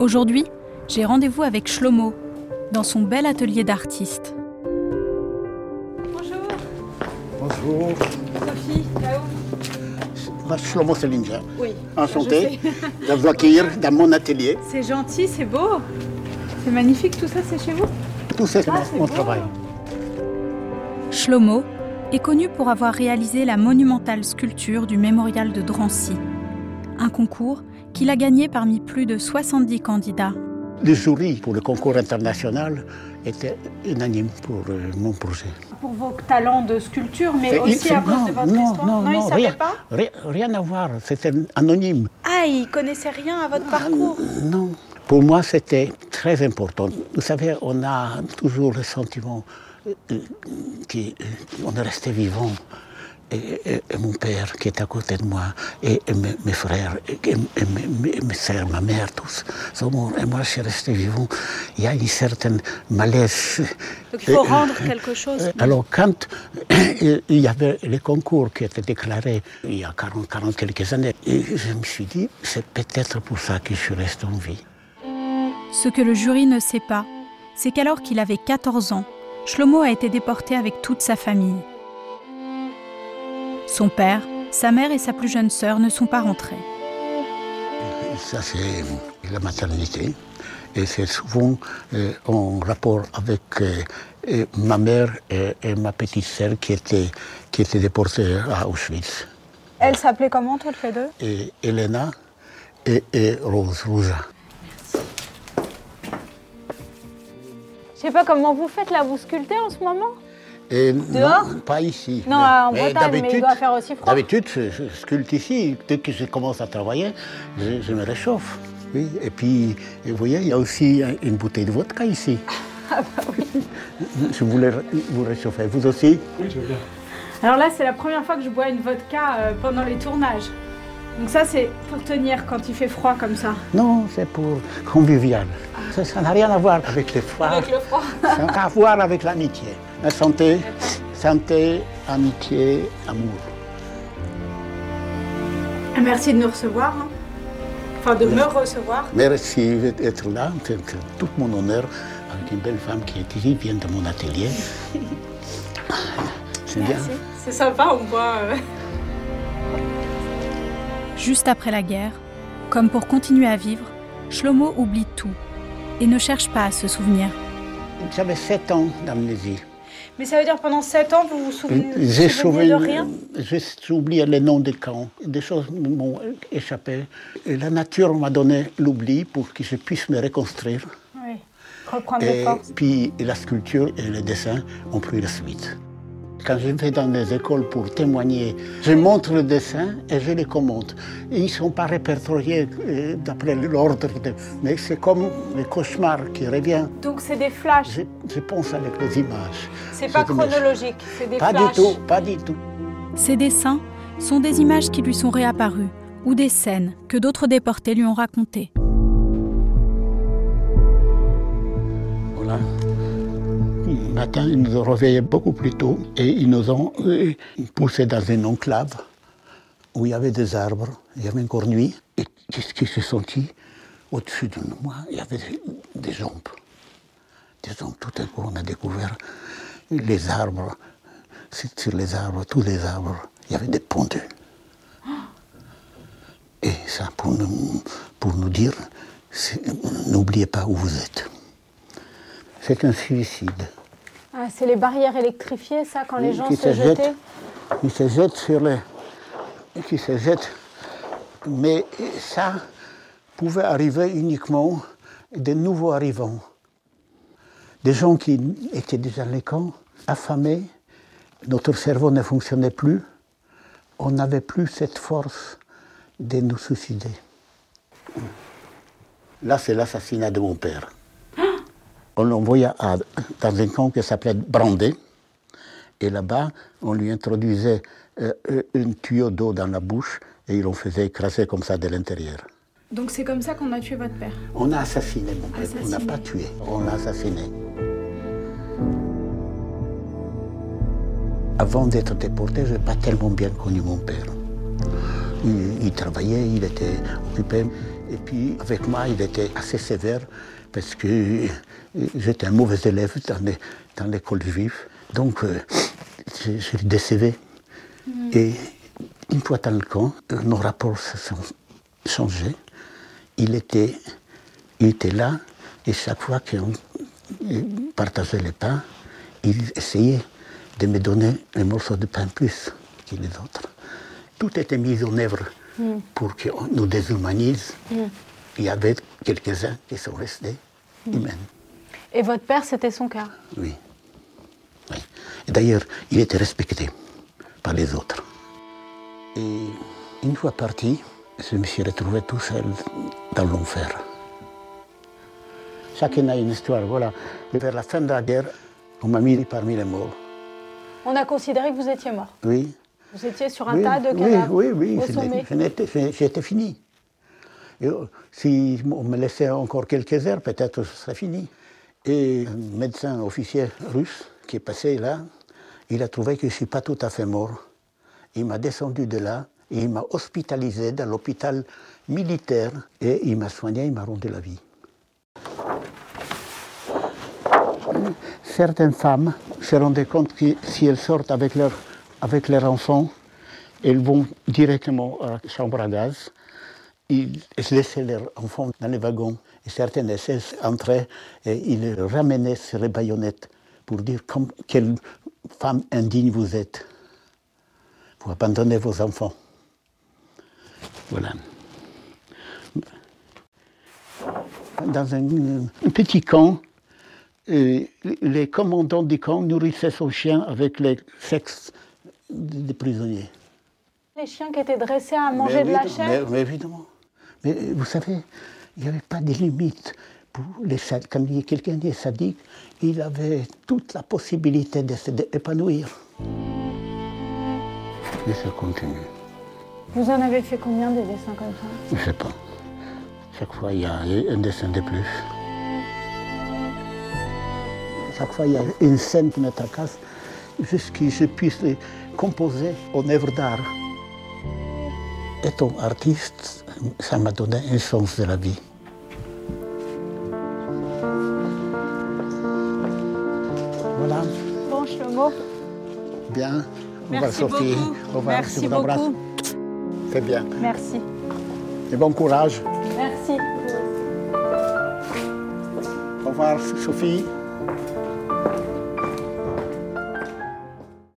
Aujourd'hui, j'ai rendez-vous avec Shlomo dans son bel atelier d'artiste. Bonjour, Bonjour, Sophie, là-haut. Shlomo Selinger. Oui. Enchanté de vous accueillir dans mon atelier. C'est gentil, c'est beau. C'est magnifique, tout ça, c'est chez vous? Tout ça, c'est Ah, mon- c'est mon beau. travail. Shlomo est connu pour avoir réalisé la monumentale sculpture du mémorial de Drancy, un concours qu'il a gagné parmi plus de 70 candidats. Le jury pour le concours international était unanime pour euh, mon projet. Pour vos talents de sculpture, mais aussi il- à cause non, de votre non, histoire. non, il non, savait rien, pas rien, rien à voir, c'était anonyme. Ah, il connaissait rien à votre parcours Non, pour moi c'était très important. Vous savez, on a toujours le sentiment qu'on est resté vivant. Et, et- et mon père qui est à côté de moi, et, et mes, mes frères, et, et mes, mes- mes sœurs, ma mère, tous sont morts. Et moi, je suis resté vivant. Il y a une certaine malaise. Donc il faut Et- rendre quelque chose. euh, Alors, quand il y avait les concours qui étaient déclarés il y a 40, 40 quelques années, et je me suis dit, c'est peut-être pour ça que je suis resté en vie. Ce que le jury ne sait pas, c'est qu'alors qu'il avait 14 ans, Shlomo a été déporté avec toute sa famille. Son père, sa mère et sa plus jeune sœur ne sont pas rentrés. Ça, c'est la maternité. Et c'est souvent euh, en rapport avec euh, euh, ma mère et, et ma petite sœur qui étaient, qui étaient déportées à Auschwitz. Elle s'appelait comment, toutes les deux? Et Elena et, et Rose, Rosa. Je sais pas comment vous faites là, vous sculptez en ce moment? Et Dehors non, pas ici. Non, en Bretagne, mais il d'habitude- doit faire aussi froid. D'habitude, je, je sculpte ici. Dès que je commence à travailler, je, je me réchauffe. Oui. Et puis, vous voyez, il y a aussi un- une bouteille de vodka ici. Ah, bah Je voulais vous réchauffer. Vous aussi Alors là, c'est la première fois que je bois une vodka euh, pendant les tournages. Donc ça, c'est pour tenir quand il fait froid comme ça. Non, c'est pour convivial. Ça n'a rien à voir avec les froids. Avec le froid. Ça a à voir avec l'amitié. La santé, santé, amitié, amour. Merci de nous recevoir. hein. Enfin, de me recevoir. Merci d'être là. C'est tout mon honneur avec une belle femme qui est ici, vient de mon atelier. C'est bien. Merci. C'est sympa, on voit. euh, Juste après la guerre, comme pour continuer à vivre, Shlomo oublie tout et ne cherche pas à se souvenir. J'avais 7 ans d'amnésie. Mais ça veut dire pendant 7 ans, vous vous souvenez, vous de rien? j'ai oublié les noms des camps. Des choses m'ont échappé. Et la nature m'a donné l'oubli pour que je puisse me reconstruire. Oui. Reprendre Et forces. puis la sculpture et le dessin ont pris la suite. Quand je vais dans les écoles pour témoigner, je montre le dessin et je les commente. Et ils ne sont pas répertoriés euh, d'après l'ordre, de- mais c'est comme le cauchemar qui revient. Donc c'est des flashs. Je, je pense avec les images. C'est pas chronologique, c'est des Pas flashs. du tout, pas du tout. Ces dessins sont des images qui lui sont réapparues ou des scènes que d'autres déportés lui ont racontées. Voilà. Le matin, ils nous ont réveillés beaucoup plus tôt et ils nous ont euh, poussés dans une enclave où il y avait des arbres, il y avait encore nuit. Et qu'est-ce qui s'est senti au-dessus de moi Il y avait des, jambes. Des jambes, tout à coup, on a découvert les arbres. Sur les arbres, tous les arbres, il y avait des pendus. Et ça, pour nous, dire, n'oubliez pas où vous êtes. C'est un suicide. Ah, c'est les barrières électrifiées, ça, quand les gens qui se se jettent. jetaient Qui se jettent sur les. qui se jettent. Mais ça pouvait arriver uniquement des nouveaux arrivants. Des gens qui étaient déjà dans les camps, affamés, notre cerveau ne fonctionnait plus, on n'avait plus cette force de nous suicider. Là, c'est l'assassinat de mon père. On l'envoya dans un camp qui s'appelait Brandé. Et là-bas, on lui introduisait euh, un tuyau d'eau dans la bouche et il l'on faisait écraser comme ça de l'intérieur. Donc c'est comme ça qu'on a tué votre père? On a assassiné mon père, on n'a pas tué, on l'a assassiné. Avant d'être déporté, je n'ai pas tellement bien connu mon père. Il, il travaillait, il était occupé. Et puis avec moi, il était assez sévère parce que j'étais un mauvais élève dans l'école juive. Donc euh, je, je le décevais. Et une fois dans le camp, nos rapports se sont changés. Il était, il était là et chaque fois qu'on partageait les pains, il essayait de me donner un morceau de pain plus que les autres. Tout était mis en œuvre pour qu'on nous déshumanise. Il y avait quelques-uns qui sont restés humains. Et votre père, c'était son cas? Oui. D'ailleurs, il était respecté par les autres. Et une fois parti, je me suis retrouvé tout seul dans l'enfer. Chacun a une histoire, voilà. Vers la fin de la guerre, on m'a mis parmi les morts. On a considéré que vous étiez mort. Oui. Vous étiez sur un oui, tas de oui, cadavres oui, oui, je- J'étais fini. Et, euh, si on me laissait encore quelques heures, peut-être ce serait fini. Et un médecin officier russe qui est passé là, il a trouvé que je ne suis pas tout à fait mort. Il m'a descendu de là et il m'a hospitalisé dans l'hôpital militaire et il m'a soigné, il m'a rendu la vie. Certaines femmes se rendaient compte que si elles sortent avec, leur, avec leurs enfants, elles vont directement à la chambre à gaz. Ils laissaient leurs enfants dans les wagons. Et certaines essaient entraient et ils ramenaient sur les baïonnettes pour dire quelle femme indigne vous êtes. Vous abandonnez vos enfants. Voilà. Dans un, un petit camp, euh, les commandants du camp nourrissaient son chien avec les sexes des prisonniers. Les chiens qui étaient dressés à manger de la chair mais- mais évidemment. Mais euh, vous savez, il n'y avait pas de limite. Pour les, quand quelqu'un est sadique, il avait toute la possibilité de se dé- épanouir. Et ça continue. Vous en avez fait combien des dessins comme ça? Je ne sais pas. Chaque fois, il y a un dessin de plus. Chaque fois, il y a une scène qui me tracasse, jusqu'à que je puisse composer en œuvre d'art. Étant artiste, ça m'a donné un sens de la vie. Voilà, Bon, Shlomo, bien. Au revoir Merci Sophie. beaucoup. Au revoir, Merci je vous embrasse. beaucoup. C'est bien. merci. Et bon courage. Merci. Au revoir Sophie.